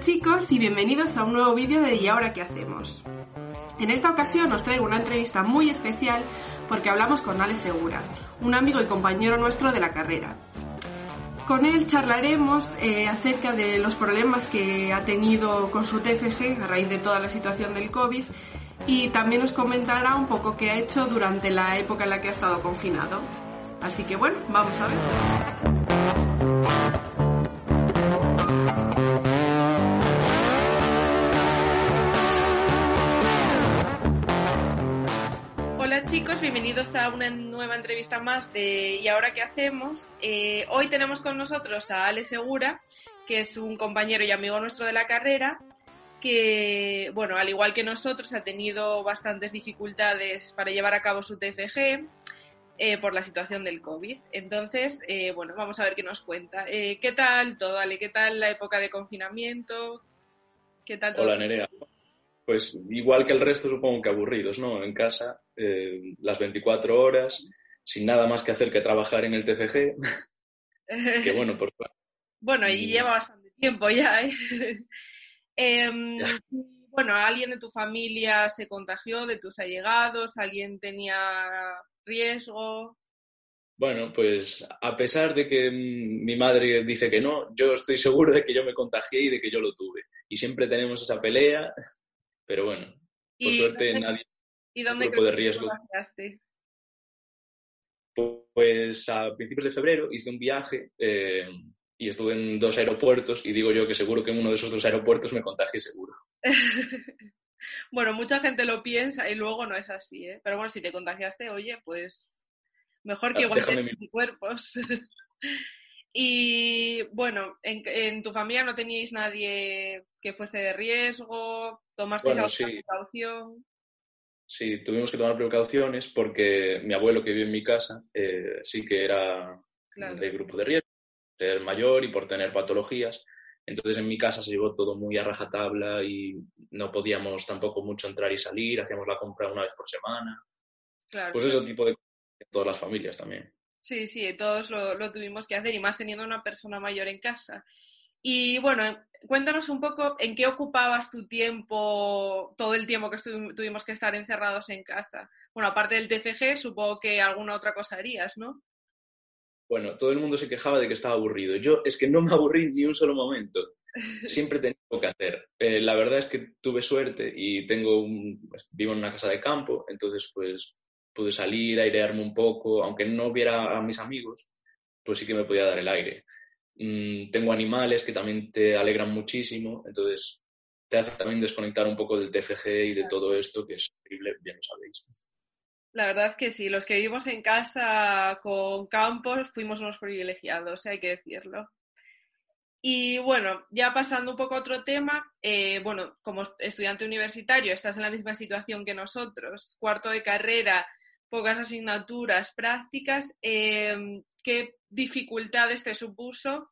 Chicos y bienvenidos a un nuevo vídeo de ¿Y ahora qué hacemos? En esta ocasión os traigo una entrevista muy especial porque hablamos con Ale Segura, un amigo y compañero nuestro de la carrera. Con él charlaremos eh, acerca de los problemas que ha tenido con su TFG a raíz de toda la situación del COVID y también nos comentará un poco qué ha hecho durante la época en la que ha estado confinado. Así que bueno, vamos a ver. Hola chicos, bienvenidos a una nueva entrevista más de ¿Y ahora qué hacemos? Eh, hoy tenemos con nosotros a Ale Segura, que es un compañero y amigo nuestro de la carrera, que, bueno, al igual que nosotros, ha tenido bastantes dificultades para llevar a cabo su TFG eh, por la situación del COVID. Entonces, eh, bueno, vamos a ver qué nos cuenta. Eh, ¿Qué tal todo, Ale? ¿Qué tal la época de confinamiento? ¿Qué tal todo? Hola, Nerea. Pues igual que el resto, supongo que aburridos, ¿no? En casa, eh, las 24 horas, sin nada más que hacer que trabajar en el TFG. que bueno, por Bueno, y lleva bastante tiempo ya, ¿eh? Em, bueno, ¿alguien de tu familia se contagió, de tus allegados? ¿Alguien tenía riesgo? Bueno, pues a pesar de que mi madre dice que no, yo estoy seguro de que yo me contagié y de que yo lo tuve. Y siempre tenemos esa pelea, pero bueno, por ¿Y suerte dónde, nadie y dónde grupo de que riesgo. contagiaste? Pues a principios de febrero hice un viaje eh, y estuve en dos aeropuertos y digo yo que seguro que en uno de esos dos aeropuertos me contagié seguro. Bueno, mucha gente lo piensa y luego no es así, ¿eh? Pero bueno, si te contagiaste, oye, pues mejor que Ah, igual déjame te anticuerpos. Y bueno, en, en tu familia no teníais nadie que fuese de riesgo, tomasteis Bueno, alguna sí. precaución. Sí, tuvimos que tomar precauciones porque mi abuelo que vive en mi casa eh, sí que era Claro. de grupo de riesgo, por ser mayor y por tener patologías. Entonces en mi casa se llevó todo muy a rajatabla y no podíamos tampoco mucho entrar y salir, hacíamos la compra una vez por semana. Claro, Pues ese tipo de cosas en todas las familias también. Sí, sí, todos lo, tuvimos que hacer y más teniendo una persona mayor en casa. Y bueno, cuéntanos un poco en qué ocupabas tu tiempo, todo el tiempo que tuvimos que estar encerrados en casa. Bueno, aparte del TFG, supongo que alguna otra cosa harías, ¿no? Bueno, todo el mundo se quejaba de que estaba aburrido. Yo es que no me aburrí ni un solo momento. Siempre tenía algo que hacer. Eh, la verdad es que tuve suerte y tengo un, vivo en una casa de campo, entonces pues pude salir, airearme un poco, aunque no viera a mis amigos, pues sí que me podía dar el aire. Mm, tengo animales que también te alegran muchísimo, entonces te hace también desconectar un poco del TFG y de todo esto, que es horrible, bien lo sabéis. La verdad que sí, los que vivimos en casa con campos fuimos unos privilegiados, hay que decirlo. Y bueno, ya pasando un poco a otro tema, eh, bueno, como estudiante universitario estás en la misma situación que nosotros, cuarto de carrera, pocas asignaturas prácticas, eh, ¿qué dificultades te supuso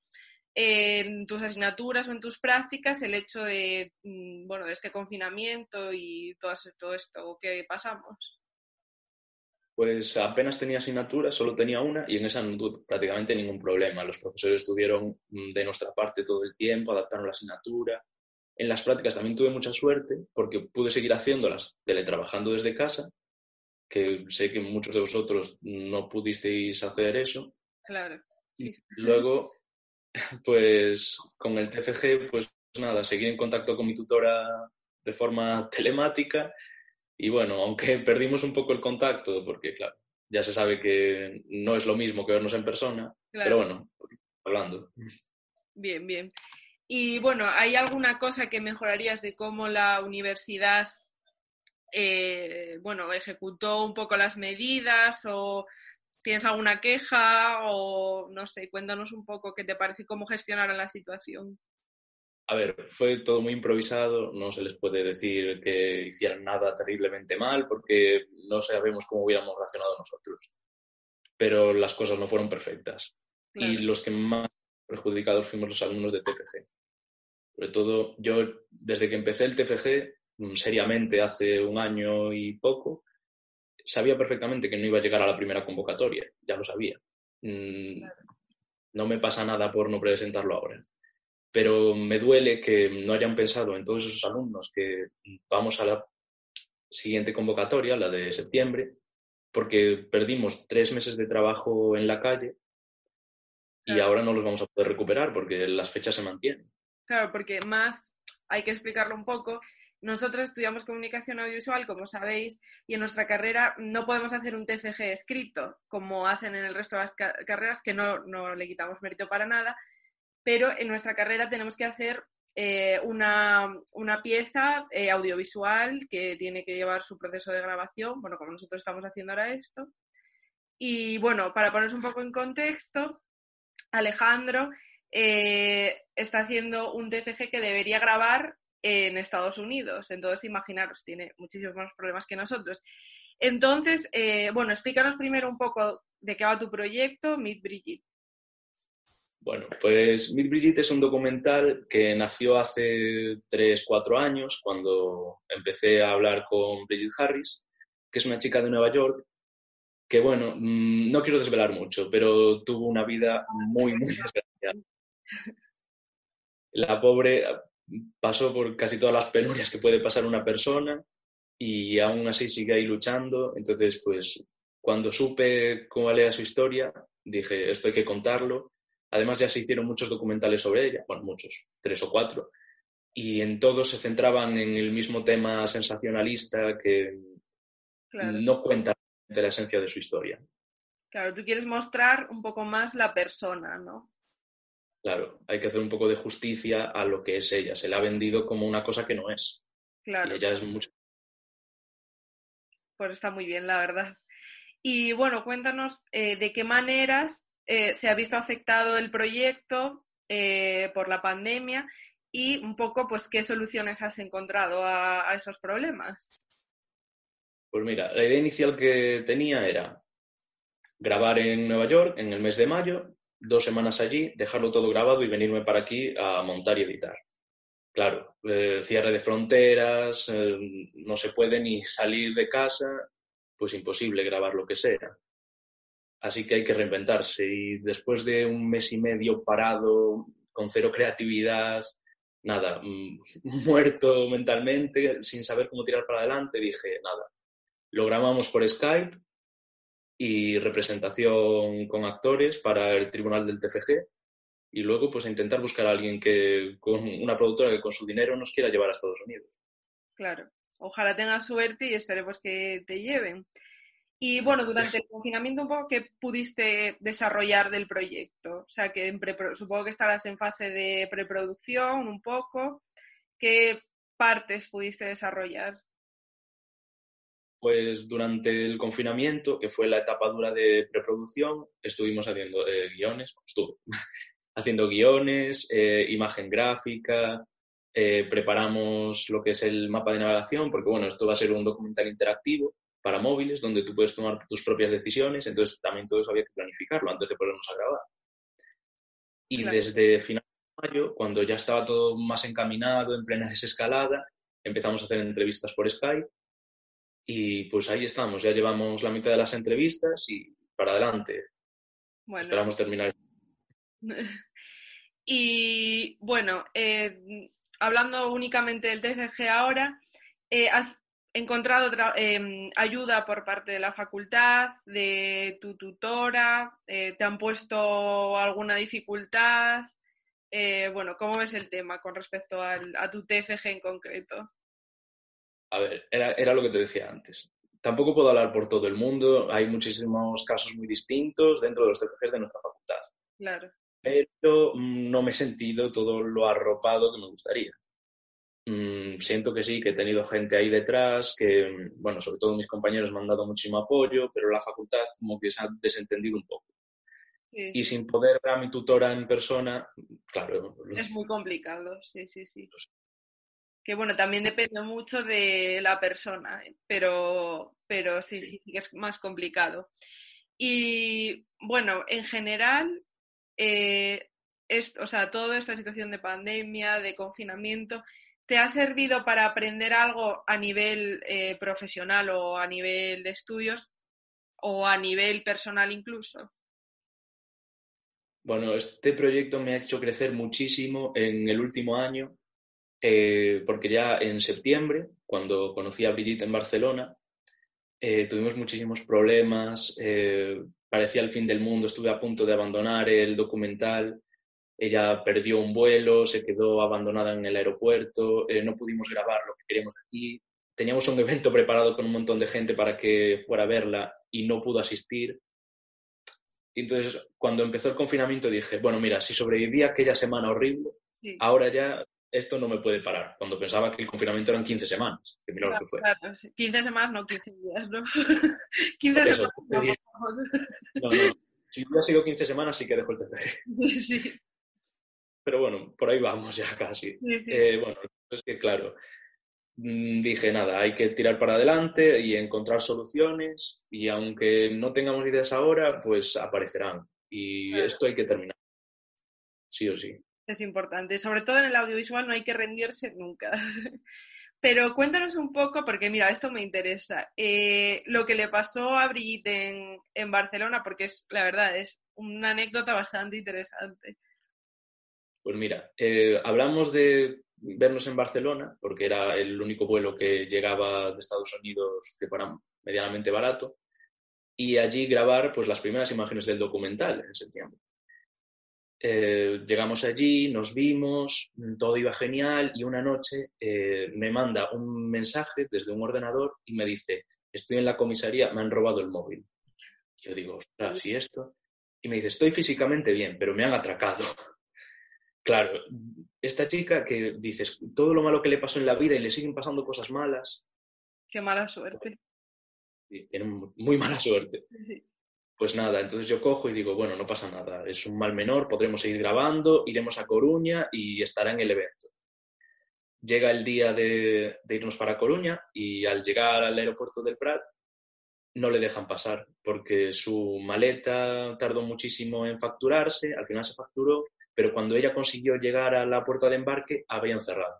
en tus asignaturas o en tus prácticas el hecho de, mm, bueno, de este confinamiento y todo, todo esto que pasamos? Pues apenas tenía asignaturas, solo tenía una y en esa no tuve prácticamente ningún problema. Los profesores estuvieron mm, de nuestra parte todo el tiempo, adaptaron la asignatura. En las prácticas también tuve mucha suerte porque pude seguir haciéndolas teletrabajando desde casa, que sé que muchos de vosotros no pudisteis hacer eso. Claro, sí. Luego, pues con el TFG, pues nada, seguí en contacto con mi tutora de forma telemática y bueno, aunque perdimos un poco el contacto, porque claro, ya se sabe que no es lo mismo que vernos en persona, Claro. pero bueno, hablando. Bien, bien. Y bueno, ¿hay alguna cosa que mejorarías de cómo la universidad, eh, bueno, ejecutó un poco las medidas o ¿Tienes alguna queja o no sé? Cuéntanos un poco qué te parece cómo gestionaron la situación. A ver, fue todo muy improvisado, no se les puede decir que hicieran nada terriblemente mal porque no sabemos cómo hubiéramos reaccionado nosotros. Pero las cosas no fueron perfectas. Y los que más perjudicados fuimos los alumnos de TFG. Sobre todo, yo desde que empecé el TFG, seriamente hace un año y poco, sabía perfectamente que no iba a llegar a la primera convocatoria, ya lo sabía. Mm, no me pasa nada por no presentarlo ahora pero me duele que no hayan pensado en todos esos alumnos que vamos a la siguiente convocatoria, la de septiembre, porque perdimos tres meses de trabajo en la calle y ahora no los vamos a poder recuperar porque las fechas se mantienen. Claro, porque más hay que explicarlo un poco. Nosotros estudiamos comunicación audiovisual, como sabéis, y en nuestra carrera no podemos hacer un TFG escrito, como hacen en el resto de las carreras, que no, no le quitamos mérito para nada, pero en nuestra carrera tenemos que hacer eh, una, pieza eh, audiovisual que tiene que llevar su proceso de grabación, bueno, como nosotros estamos haciendo ahora esto. Y bueno, para ponerse un poco en contexto, Alejandro eh, está haciendo un TCG que debería grabar en Estados Unidos. Entonces, imaginaros, tiene muchísimos más problemas que nosotros. Entonces, bueno, explícanos primero un poco de qué va tu proyecto, Meet Brigitte. Bueno, pues Meet Brigitte es un documental que nació hace 3, 4 años, cuando empecé a hablar con Brigitte Harris, que es una chica de Nueva York, que bueno, mm, no quiero desvelar mucho, pero tuvo una vida muy, muy desgraciada. La pobre pasó por casi todas las penurias que puede pasar una persona y aún así sigue ahí luchando. Entonces, pues cuando supe cómo era su historia, dije, esto hay que contarlo Además ya se hicieron muchos documentales sobre ella, bueno, muchos, tres o cuatro, y en todos se centraban en el mismo tema sensacionalista que no cuenta de la esencia de su historia. Claro, tú quieres mostrar un poco más la persona, ¿no? Claro, hay que hacer un poco de justicia a lo que es ella. Se le ha vendido como una cosa que no es. Claro. Y ella es mucho. Pues está muy bien, la verdad. Y bueno, cuéntanos eh, de qué maneras eh, se ha visto afectado el proyecto eh, por la pandemia y un poco, pues, qué soluciones has encontrado a, esos problemas. Pues mira, la idea inicial que tenía era grabar en Nueva York en el mes de mayo, dos semanas allí, dejarlo todo grabado y venirme para aquí a montar y editar. Claro, eh, cierre de fronteras, no se puede ni salir de casa, pues imposible grabar lo que sea. Así que hay que reinventarse. Y después de un mes y medio parado, con cero creatividad, nada, mm, muerto mentalmente, sin saber cómo tirar para adelante, dije, nada, lo grabamos por Skype y representación con actores para el tribunal del TFG y luego pues intentar buscar a alguien que con una productora que con su dinero nos quiera llevar a Estados Unidos. Claro, ojalá tengas suerte y esperemos que te lleven. Y bueno, durante el confinamiento un poco, ¿qué pudiste desarrollar del proyecto? O sea, que supongo que estarás en fase de preproducción un poco. ¿Qué partes pudiste desarrollar? Pues durante el confinamiento, que fue la etapa dura de preproducción, estuvimos haciendo eh, guiones, estuve haciendo guiones, eh, imagen gráfica, eh, preparamos lo que es el mapa de navegación, porque bueno, esto va a ser un documental interactivo, para móviles donde tú puedes tomar tus propias decisiones, entonces también todo eso había que planificarlo antes de ponernos a grabar. Y desde final de mayo, cuando ya estaba todo más encaminado, en plena desescalada, empezamos a hacer entrevistas por Skype y pues ahí estamos, ya llevamos la mitad de las entrevistas y para adelante. Esperamos terminar. y bueno, eh, hablando únicamente del TCG ahora, eh, ¿has encontrado em, ayuda por parte de la facultad, de tu tutora? Eh, ¿Te han puesto alguna dificultad? Bueno, ¿cómo ves el tema con respecto a tu TFG en concreto? A ver, era, era, lo que te decía antes. Tampoco puedo hablar por todo el mundo, hay muchísimos casos muy distintos dentro de los TFGs de nuestra facultad. Claro. Pero mm, no me he sentido todo lo arropado que me gustaría. mm, siento que sí, que he tenido gente ahí detrás, que, bueno, sobre todo mis compañeros me han dado muchísimo apoyo, pero la facultad como que se ha desentendido un poco. Y sin poder ver a mi tutora en persona, claro. Es muy complicado, sí, sí, sí. Que bueno, también depende mucho de la persona, pero, pero sí, sí, sí, que es más complicado. Y bueno, en general, eh, es, o sea, toda esta situación de pandemia, de confinamiento, ¿te ha servido para aprender algo a nivel eh, profesional o a nivel de estudios o a nivel personal incluso? Bueno, este proyecto me ha hecho crecer muchísimo en el último año, eh, porque ya en septiembre, cuando conocí a Brigitte en Barcelona, eh, tuvimos muchísimos problemas, eh, parecía el fin del mundo, estuve a punto de abandonar el documental, ella perdió un vuelo, se quedó abandonada en el aeropuerto, no pudimos grabar lo que queríamos aquí, teníamos un evento preparado con un montón de gente para que fuera a verla y no pudo asistir. Entonces, cuando empezó el confinamiento dije, bueno, mira, si sobreviví aquella semana horrible, ahora ya esto no me puede parar. Cuando pensaba que el confinamiento eran 15 semanas, que lo que fue. 15 semanas, no 15 días, ¿no? 15 semanas. No, no, Si hubiera sido 15 semanas, sí que dejo el TFG. Sí. Pero bueno, por ahí vamos ya casi. Eh, bueno, es que claro, Mm, dije, nada, hay que tirar para adelante y encontrar soluciones y aunque no tengamos ideas ahora, pues aparecerán. Y esto hay que terminar. Sí o sí. Es importante. Sobre todo en el audiovisual no hay que rendirse nunca. Pero cuéntanos un poco, porque mira, esto me interesa, eh, lo que le pasó a Brigitte en, Barcelona, porque es, la verdad, es una anécdota bastante interesante. Pues mira, eh, hablamos de vernos en Barcelona, porque era el único vuelo que llegaba de Estados Unidos que fuera medianamente barato, y allí grabar pues, las primeras imágenes del documental en septiembre. Eh, llegamos allí, nos vimos, todo iba genial y una noche eh, me manda un mensaje desde un ordenador y me dice, estoy en la comisaría, me han robado el móvil. Yo digo, ostras, ¿y esto? Y me dice, estoy físicamente bien, pero me han atracado. Claro, esta chica que dices todo lo malo que le pasó en la vida y le siguen pasando cosas malas. Qué mala suerte. tiene muy mala suerte. Pues nada, entonces yo cojo y digo, bueno, no pasa nada, es un mal menor, podremos seguir grabando, iremos a Coruña y estará en el evento. Llega el día de, de irnos para Coruña y al llegar al aeropuerto del Prat no le dejan pasar porque su maleta tardó muchísimo en facturarse, al final se facturó pero cuando ella consiguió llegar a la puerta de embarque, habían cerrado.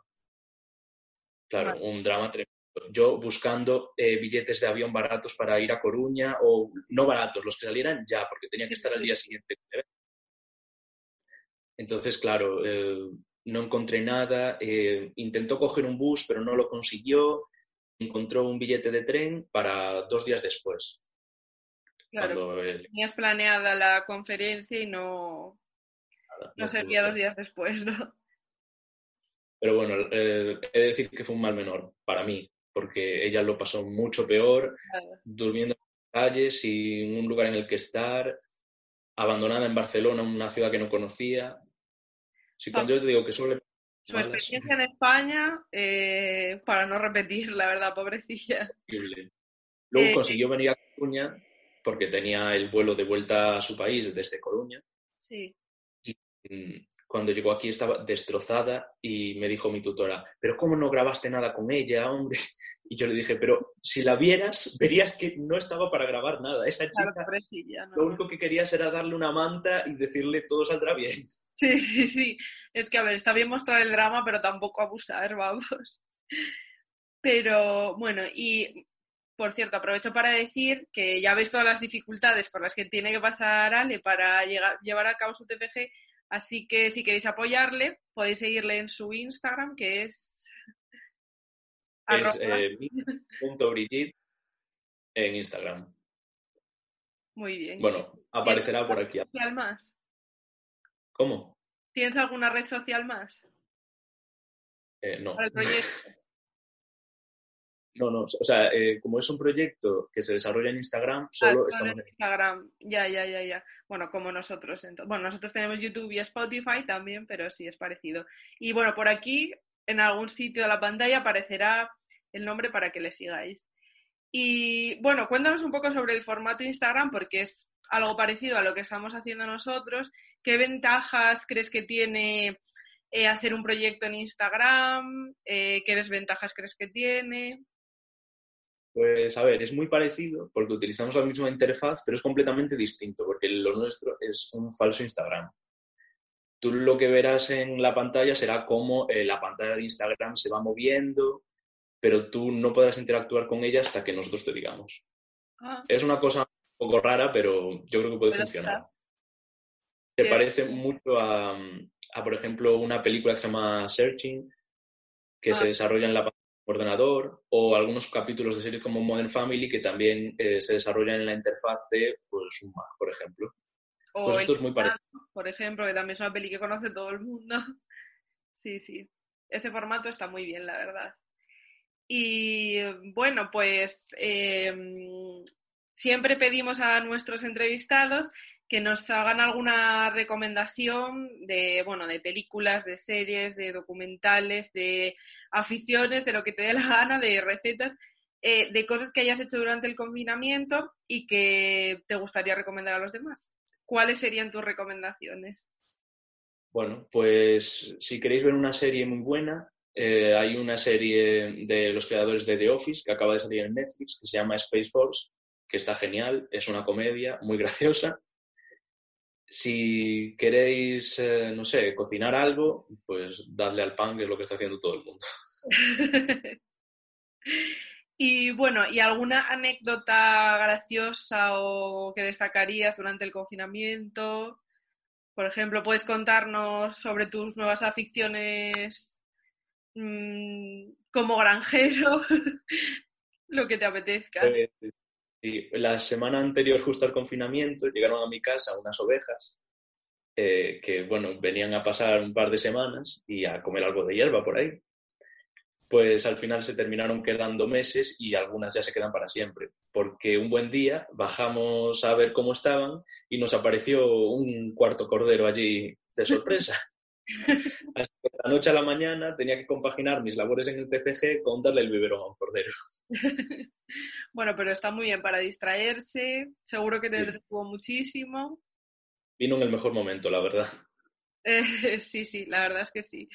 Claro, un drama tremendo. Yo buscando eh, billetes de avión baratos para ir a Coruña, o no baratos, los que salieran ya, porque tenía que estar al día siguiente. Entonces, claro, eh, no encontré nada. Eh, intentó coger un bus, pero no lo consiguió. Encontró un billete de tren para dos días después. Claro, tenías planeada la conferencia y no, no sería dos días después, ¿no? Pero bueno, eh, he de decir que fue un mal menor para mí, porque ella lo pasó mucho peor, durmiendo en la calle, sin un lugar en el que estar, abandonada en Barcelona, una ciudad que no conocía. Si cuando yo te digo que suele... Su experiencia en España, eh, para no repetir, la verdad, pobrecilla. Luego eh, consiguió venir a Coruña porque tenía el vuelo de vuelta a su país desde Coruña. Sí. Mm, cuando llegó aquí estaba destrozada y me dijo mi tutora, pero ¿cómo no grabaste nada con ella, hombre? Y yo le dije, pero si la vieras, verías que no estaba para grabar nada. Esa chica lo único que querías era darle una manta y decirle todo saldrá bien. Sí, sí, sí. Es que, a ver, está bien mostrar el drama, pero tampoco abusar, vamos. Pero bueno, y por cierto, aprovecho para decir que ya veis todas las dificultades por las que tiene que pasar Ale para llevar a cabo su TPG Así que si queréis apoyarle, podéis seguirle en su Instagram, que es... Es eh, punto en Instagram. Muy bien. Bueno, aparecerá por aquí. ¿Tienes social más? ¿Cómo? ¿Tienes alguna red social más? Eh, no. No, no, o sea, eh, como es un proyecto que se desarrolla en Instagram, ah, solo estamos en Instagram. Ya, ya, ya, ya. Bueno, como nosotros. Entonces, bueno, nosotros tenemos YouTube y Spotify también, pero sí es parecido. Y bueno, por aquí en algún sitio de la pantalla aparecerá el nombre para que le sigáis. Y bueno, cuéntanos un poco sobre el formato Instagram porque es algo parecido a lo que estamos haciendo nosotros. ¿Qué ventajas crees que tiene eh, hacer un proyecto en Instagram? Eh, ¿Qué desventajas crees que tiene? Pues a ver, es muy parecido porque utilizamos la misma interfaz, pero es completamente distinto porque lo nuestro es un falso Instagram. Tú lo que verás en la pantalla será cómo eh, la pantalla de Instagram se va moviendo, pero tú no podrás interactuar con ella hasta que nosotros te digamos. Ah. Es una cosa un poco rara, pero yo creo que puede funcionar. Se parece mucho a, por ejemplo, una película que se llama Searching, que se ah. desarrolla en la pantalla ordenador o algunos capítulos de series como Modern Family que también eh, se desarrollan en la interfaz de pues, un Mac, por ejemplo. O pues esto es muy parecido. Por ejemplo, que también es una peli que conoce todo el mundo. Sí, sí. Ese formato está muy bien, la verdad. Y bueno, pues em, siempre pedimos a nuestros entrevistados que nos hagan alguna recomendación de, bueno, de películas, de series, de documentales, de aficiones, de lo que te dé la gana, de recetas, eh, de cosas que hayas hecho durante el confinamiento y que te gustaría recomendar a los demás. ¿Cuáles serían tus recomendaciones? Bueno, pues si queréis ver una serie muy buena, eh, hay una serie de los creadores de The Office que acaba de salir en Netflix que se llama Space Force, que está genial, es una comedia muy graciosa si queréis, eh, no sé, cocinar algo, pues dadle al pan, que es lo que está haciendo todo el mundo. y bueno, ¿y alguna anécdota graciosa o que destacarías durante el confinamiento? Por ejemplo, ¿puedes contarnos sobre tus nuevas aficiones mm, como granjero? lo que te apetezca. Pues, La semana anterior justo al confinamiento llegaron a mi casa unas ovejas eh, que, bueno, venían a pasar un par de semanas y a comer algo de hierba por ahí. Pues al final se terminaron quedando meses y algunas ya se quedan para siempre, porque un buen día bajamos a ver cómo estaban y nos apareció un cuarto cordero allí de sorpresa. Así que de la noche a la mañana tenía que compaginar mis labores en el TCG con darle el biberón a un cordero. bueno, pero está muy bien para distraerse. Seguro que te entretuvo muchísimo. Vino en el mejor momento, la verdad. sí, sí, la verdad es que sí.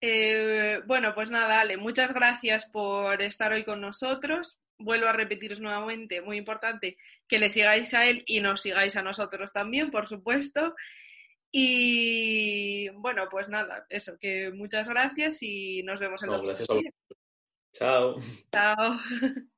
Eh, bueno, pues nada, Ale, muchas gracias por estar hoy con nosotros. Vuelvo a repetiros nuevamente, muy importante, que le sigáis a él y nos sigáis a nosotros también, por supuesto. Y bueno, pues nada, eso, que muchas gracias y nos vemos en no, Gracias a Chao. Chao.